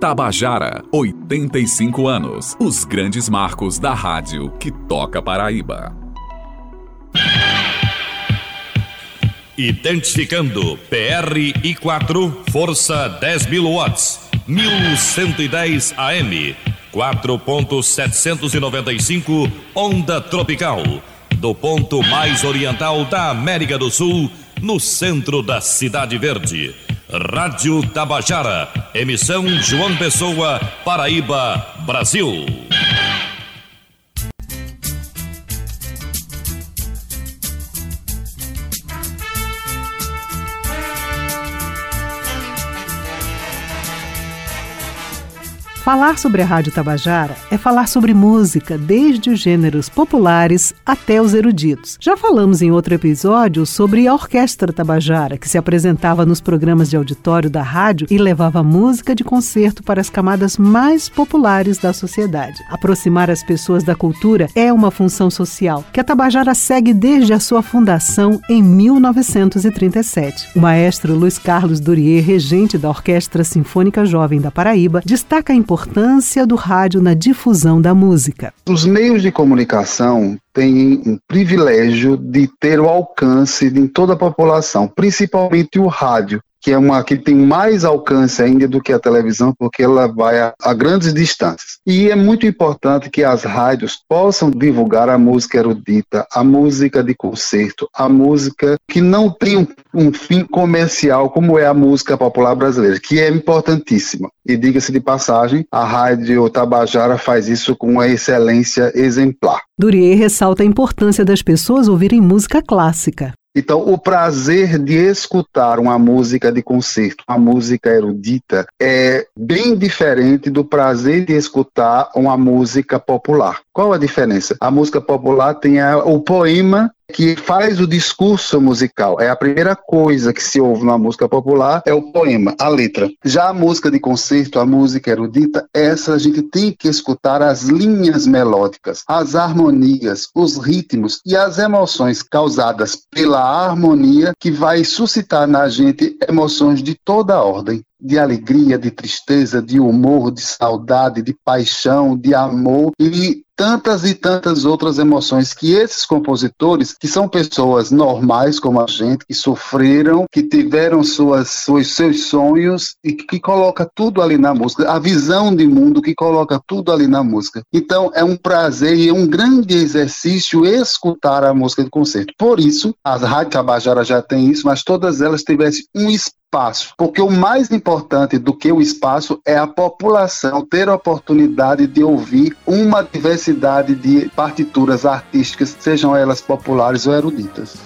Tabajara, 85 anos. Os grandes marcos da rádio que toca Paraíba. Identificando PRI4, força 10 mil watts, 1110 AM, 4.795 onda tropical, do ponto mais oriental da América do Sul, no centro da Cidade Verde. Rádio Tabajara, emissão João Pessoa, Paraíba, Brasil. Falar sobre a Rádio Tabajara é falar sobre música, desde os gêneros populares até os eruditos. Já falamos em outro episódio sobre a Orquestra Tabajara, que se apresentava nos programas de auditório da rádio e levava música de concerto para as camadas mais populares da sociedade. Aproximar as pessoas da cultura é uma função social que a Tabajara segue desde a sua fundação em 1937. O maestro Luiz Carlos Durier, regente da Orquestra Sinfônica Jovem da Paraíba, destaca a importância do rádio na difusão da música. Os meios de comunicação têm um privilégio de ter o alcance de toda a população, principalmente o rádio que é uma que tem mais alcance ainda do que a televisão, porque ela vai a, a, grandes distâncias. E é muito importante que as rádios possam divulgar a música erudita, a música de concerto, a música que não tem um, um fim comercial, como é a música popular brasileira, que é importantíssima. E diga-se de passagem, a Rádio Tabajara faz isso com uma excelência exemplar. Durier ressalta a importância das pessoas ouvirem música clássica. Então, o prazer de escutar uma música de concerto, uma música erudita, é bem diferente do prazer de escutar uma música popular. Qual a diferença? A música popular tem a, o poema que faz o discurso musical. É a primeira coisa que se ouve na música popular, é o poema, a letra. Já a música de concerto, a música erudita, essa a gente tem que escutar as linhas melódicas, as harmonias, os ritmos e as emoções causadas pela harmonia que vai suscitar na gente emoções de toda ordem de alegria, de tristeza, de humor, de saudade, de paixão, de amor e tantas e tantas outras emoções que esses compositores, que são pessoas normais como a gente, que sofreram, que tiveram suas, suas seus sonhos e que, que coloca tudo ali na música, a visão de mundo que coloca tudo ali na música. Então é um prazer e é um grande exercício escutar a música de concerto. Por isso, as rádios Tabajara já tem isso, mas todas elas tivessem um espaço, porque o mais importante do que o espaço é a população ter a oportunidade de ouvir uma diversidade de partituras artísticas, sejam elas populares ou eruditas.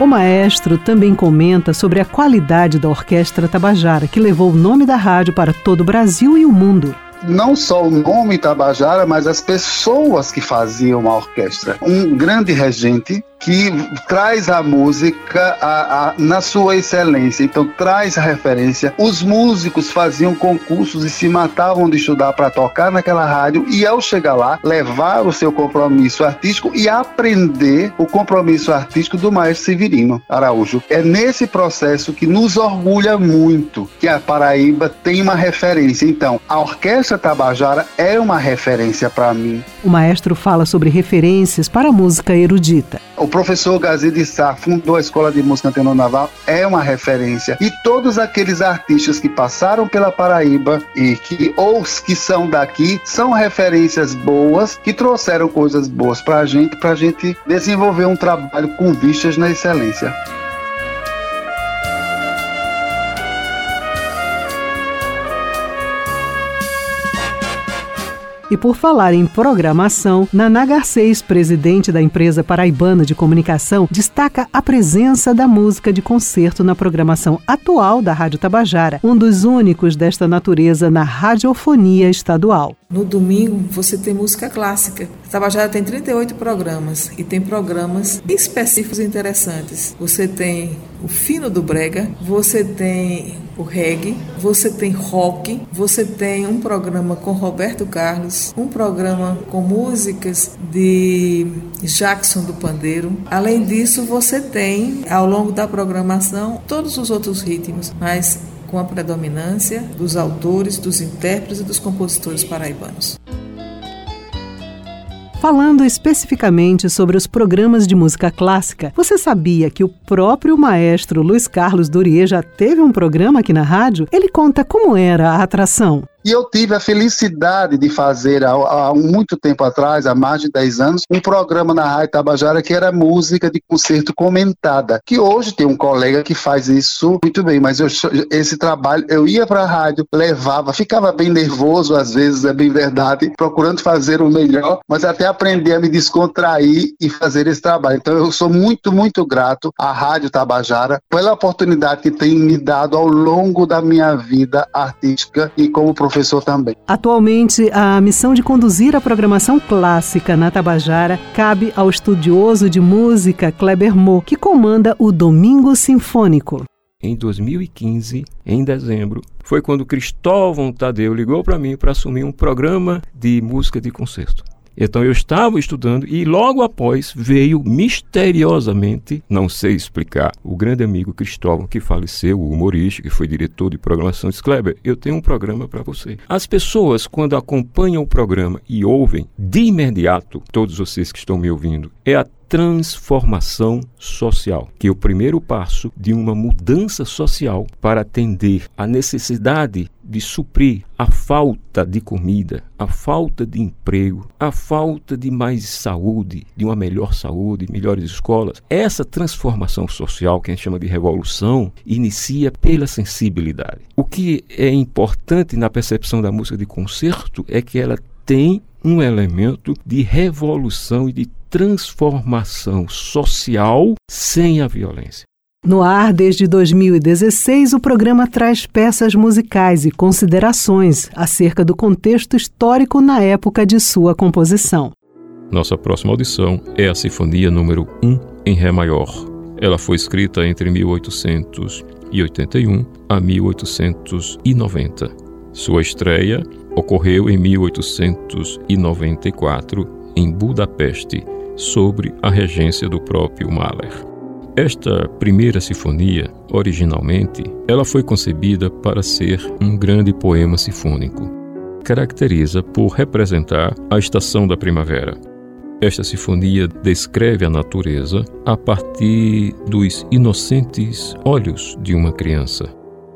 O maestro também comenta sobre a qualidade da Orquestra Tabajara, que levou o nome da rádio para todo o Brasil e o mundo não só o nome Tabajara, mas as pessoas que faziam a orquestra. Um grande regente que traz a música a, a, na sua excelência, então traz a referência. Os músicos faziam concursos e se matavam de estudar para tocar naquela rádio e ao chegar lá, levar o seu compromisso artístico e aprender o compromisso artístico do maestro Severino Araújo. É nesse processo que nos orgulha muito que a Paraíba tem uma referência. Então, a Orquestra Tabajara é uma referência para mim. O maestro fala sobre referências para a música erudita. O professor Gazi de Sá fundou a Escola de Música Antenor Naval, é uma referência. E todos aqueles artistas que passaram pela Paraíba e que ou que são daqui são referências boas que trouxeram coisas boas para a gente, para a gente desenvolver um trabalho com vistas na excelência. E por falar em programação, Naná Garcês, presidente da empresa paraibana de comunicação, destaca a presença da música de concerto na programação atual da Rádio Tabajara, um dos únicos desta natureza na radiofonia estadual. No domingo você tem música clássica. Tabajara tem 38 programas e tem programas específicos interessantes. Você tem o fino do brega, você tem o reggae, você tem rock, você tem um programa com Roberto Carlos, um programa com músicas de Jackson do Pandeiro. Além disso, você tem ao longo da programação todos os outros ritmos, mas com a predominância dos autores, dos intérpretes e dos compositores paraibanos. Falando especificamente sobre os programas de música clássica, você sabia que o próprio maestro Luiz Carlos Durier já teve um programa aqui na rádio? Ele conta como era a atração. E eu tive a felicidade de fazer, há, há, muito tempo atrás, há mais de 10 anos, um programa na Rádio Tabajara que era música de concerto comentada. Que hoje tem um colega que faz isso muito bem, mas eu, esse trabalho, eu ia para a rádio, levava, ficava bem nervoso às vezes, é bem verdade, procurando fazer o melhor, mas até aprender a me descontrair e fazer esse trabalho. Então eu sou muito, muito grato à Rádio Tabajara pela oportunidade que tem me dado ao longo da minha vida artística e como professor professor também. Atualmente, a missão de conduzir a programação clássica na Tabajara cabe ao estudioso de música Kleber Mo, que comanda o Domingo Sinfônico. Em 2015, em dezembro, foi quando Cristóvão Tadeu ligou para mim para assumir um programa de música de concerto. Então eu estava estudando e logo após veio misteriosamente, não sei explicar, o grande amigo Cristóvão que faleceu, o humorista que foi diretor de programação de Kleber, eu tenho um programa para você. As pessoas quando acompanham o programa e ouvem de imediato, todos vocês que estão me ouvindo, é a transformação social, que é o primeiro passo de uma mudança social para atender a necessidade de suprir a falta de comida, a falta de emprego, a falta de mais saúde, de uma melhor saúde, melhores escolas. Essa transformação social, que a gente chama de revolução, inicia pela sensibilidade. O que é importante na percepção da música de concerto é que ela tem um elemento de revolução e de transformação social sem a violência. No ar desde 2016, o programa traz peças musicais e considerações acerca do contexto histórico na época de sua composição. Nossa próxima audição é a Sinfonia número 1 em Ré maior. Ela foi escrita entre 1881 a 1890. Sua estreia ocorreu em 1894 em Budapeste, sobre a regência do próprio Mahler. Esta primeira sinfonia, originalmente, ela foi concebida para ser um grande poema sinfônico. Caracteriza por representar a estação da primavera. Esta sinfonia descreve a natureza a partir dos inocentes olhos de uma criança,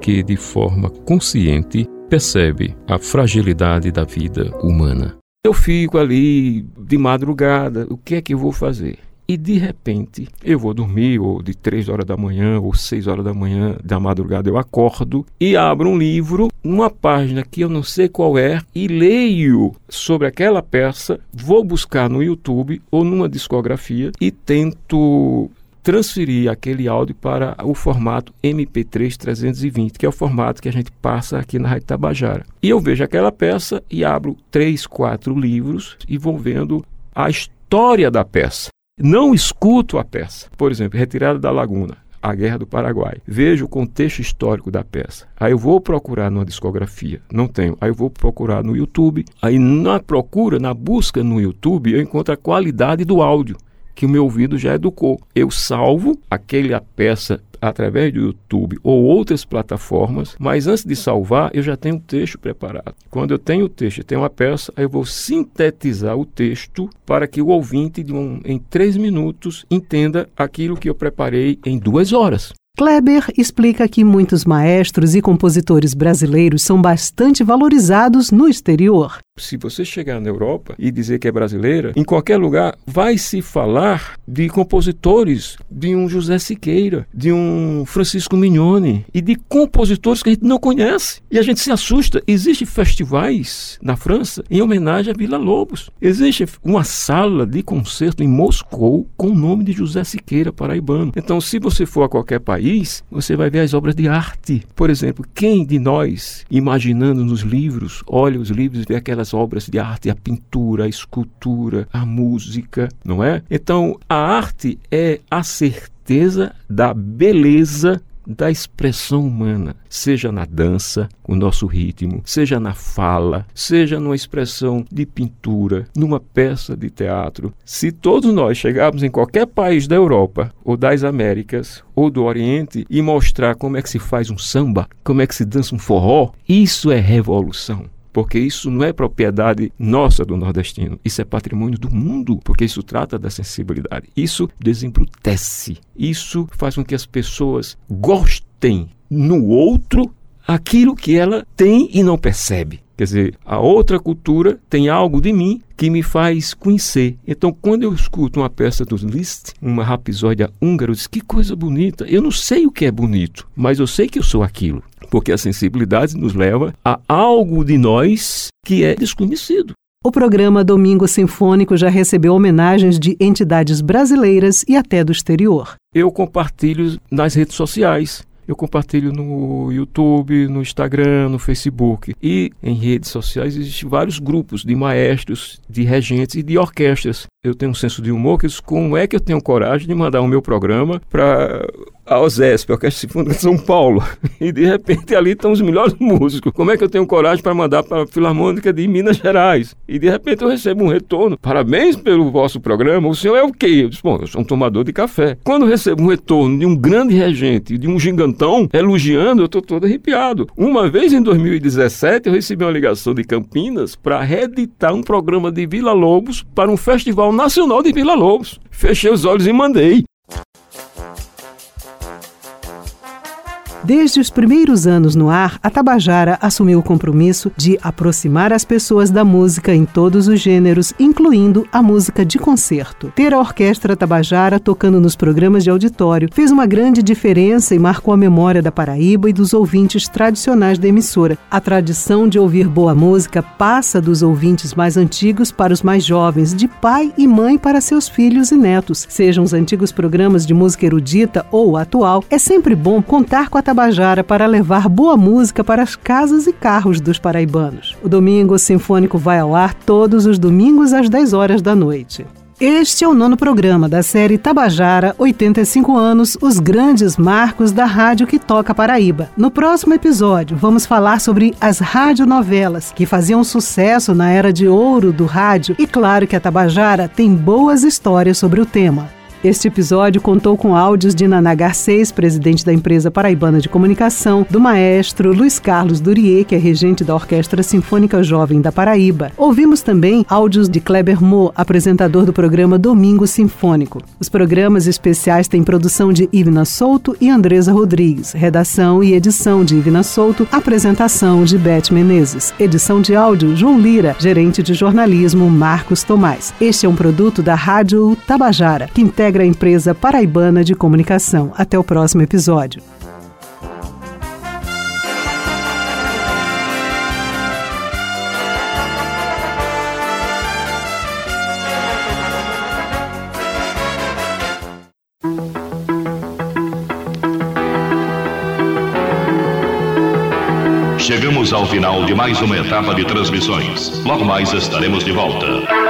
que de forma consciente percebe a fragilidade da vida humana. Eu fico ali de madrugada, o que é que eu vou fazer? E de repente eu vou dormir, ou de três horas da manhã, ou seis horas da manhã, da madrugada, eu acordo e abro um livro, uma página que eu não sei qual é, e leio sobre aquela peça, vou buscar no YouTube ou numa discografia e tento transferir aquele áudio para o formato MP3 320, que é o formato que a gente passa aqui na Rádio Tabajara. E eu vejo aquela peça e abro três, quatro livros e vou vendo a história da peça. Não escuto a peça. Por exemplo, Retirada da Laguna. A Guerra do Paraguai. Vejo o contexto histórico da peça. Aí eu vou procurar numa discografia, não tenho. Aí eu vou procurar no YouTube. Aí na procura, na busca no YouTube, eu encontro a qualidade do áudio que o meu ouvido já educou. Eu salvo aquela peça através do YouTube ou outras plataformas, mas antes de salvar, eu já tenho o texto preparado. Quando eu tenho o texto e tenho a peça, eu vou sintetizar o texto para que o ouvinte, um, em três minutos, entenda aquilo que eu preparei em duas horas. Kleber explica que muitos maestros e compositores brasileiros são bastante valorizados no exterior. Se você chegar na Europa e dizer que é brasileira, em qualquer lugar vai se falar de compositores, de um José Siqueira, de um Francisco Mignone e de compositores que a gente não conhece. E a gente se assusta. Existem festivais na França em homenagem a Vila Lobos. Existe uma sala de concerto em Moscou com o nome de José Siqueira paraibano. Então, se você for a qualquer país, você vai ver as obras de arte. Por exemplo, quem de nós, imaginando nos livros, olha os livros e vê aquelas as obras de arte, a pintura, a escultura, a música, não é? Então, a arte é a certeza da beleza da expressão humana, seja na dança, o nosso ritmo, seja na fala, seja numa expressão de pintura, numa peça de teatro. Se todos nós chegarmos em qualquer país da Europa ou das Américas ou do Oriente e mostrar como é que se faz um samba, como é que se dança um forró, isso é revolução porque isso não é propriedade nossa do nordestino, isso é patrimônio do mundo, porque isso trata da sensibilidade. Isso desembrutece, isso faz com que as pessoas gostem no outro aquilo que ela tem e não percebe. Quer dizer, a outra cultura tem algo de mim que me faz conhecer. Então, quando eu escuto uma peça do Liszt, uma rapisódia húngara, eu digo, que coisa bonita. Eu não sei o que é bonito, mas eu sei que eu sou aquilo. Porque a sensibilidade nos leva a algo de nós que é desconhecido. O programa Domingo Sinfônico já recebeu homenagens de entidades brasileiras e até do exterior. Eu compartilho nas redes sociais. Eu compartilho no YouTube, no Instagram, no Facebook. E em redes sociais existem vários grupos de maestros, de regentes e de orquestras. Eu tenho um senso de humor que como é que eu tenho coragem de mandar o meu programa para a OSESP, a Orquestra Sinfônica de São Paulo, e de repente ali estão os melhores músicos. Como é que eu tenho coragem para mandar para a Filarmônica de Minas Gerais? E de repente eu recebo um retorno. Parabéns pelo vosso programa. O senhor é o quê? Eu disse, bom, eu sou um tomador de café. Quando eu recebo um retorno de um grande regente, de um gigantão, elogiando, eu estou todo arrepiado. Uma vez em 2017, eu recebi uma ligação de Campinas para reeditar um programa de Vila Lobos para um Festival Nacional de Vila Lobos. Fechei os olhos e mandei. Desde os primeiros anos no ar, a Tabajara assumiu o compromisso de aproximar as pessoas da música em todos os gêneros, incluindo a música de concerto. Ter a Orquestra Tabajara tocando nos programas de auditório fez uma grande diferença e marcou a memória da Paraíba e dos ouvintes tradicionais da emissora. A tradição de ouvir boa música passa dos ouvintes mais antigos para os mais jovens, de pai e mãe para seus filhos e netos. Sejam os antigos programas de música erudita ou atual, é sempre bom contar com a Tabajara para levar boa música para as casas e carros dos paraibanos. O Domingo Sinfônico vai ao ar todos os domingos às 10 horas da noite. Este é o nono programa da série Tabajara 85 anos, os grandes marcos da rádio que toca Paraíba. No próximo episódio, vamos falar sobre as radionovelas que faziam sucesso na era de ouro do rádio e claro que a Tabajara tem boas histórias sobre o tema. Este episódio contou com áudios de Naná Garcês, presidente da empresa paraibana de comunicação, do maestro Luiz Carlos Durier, que é regente da Orquestra Sinfônica Jovem da Paraíba. Ouvimos também áudios de Kleber Mo, apresentador do programa Domingo Sinfônico. Os programas especiais têm produção de Ivna Souto e Andresa Rodrigues, redação e edição de Ivna Souto, apresentação de Beth Menezes, edição de áudio João Lira, gerente de jornalismo Marcos Tomás. Este é um produto da Rádio Tabajara, que integra integra a empresa paraibana de comunicação. Até o próximo episódio. Chegamos ao final de mais uma etapa de transmissões. Logo mais estaremos de volta.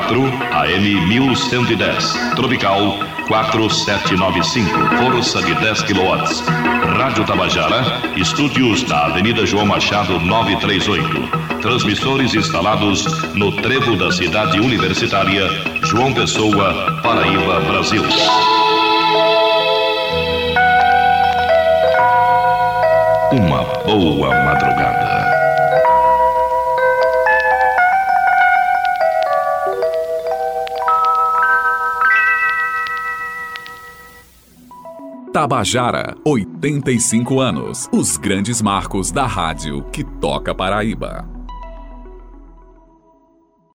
RI4 AM 1110. Tropical 4795. Força de 10 kW. Rádio Tabajara. Estúdios da Avenida João Machado 938. Transmissores instalados no trevo da cidade universitária João Pessoa, Paraíba, Brasil. Uma boa madrugada. Tabajara, 85 anos. Os grandes marcos da rádio que toca Paraíba.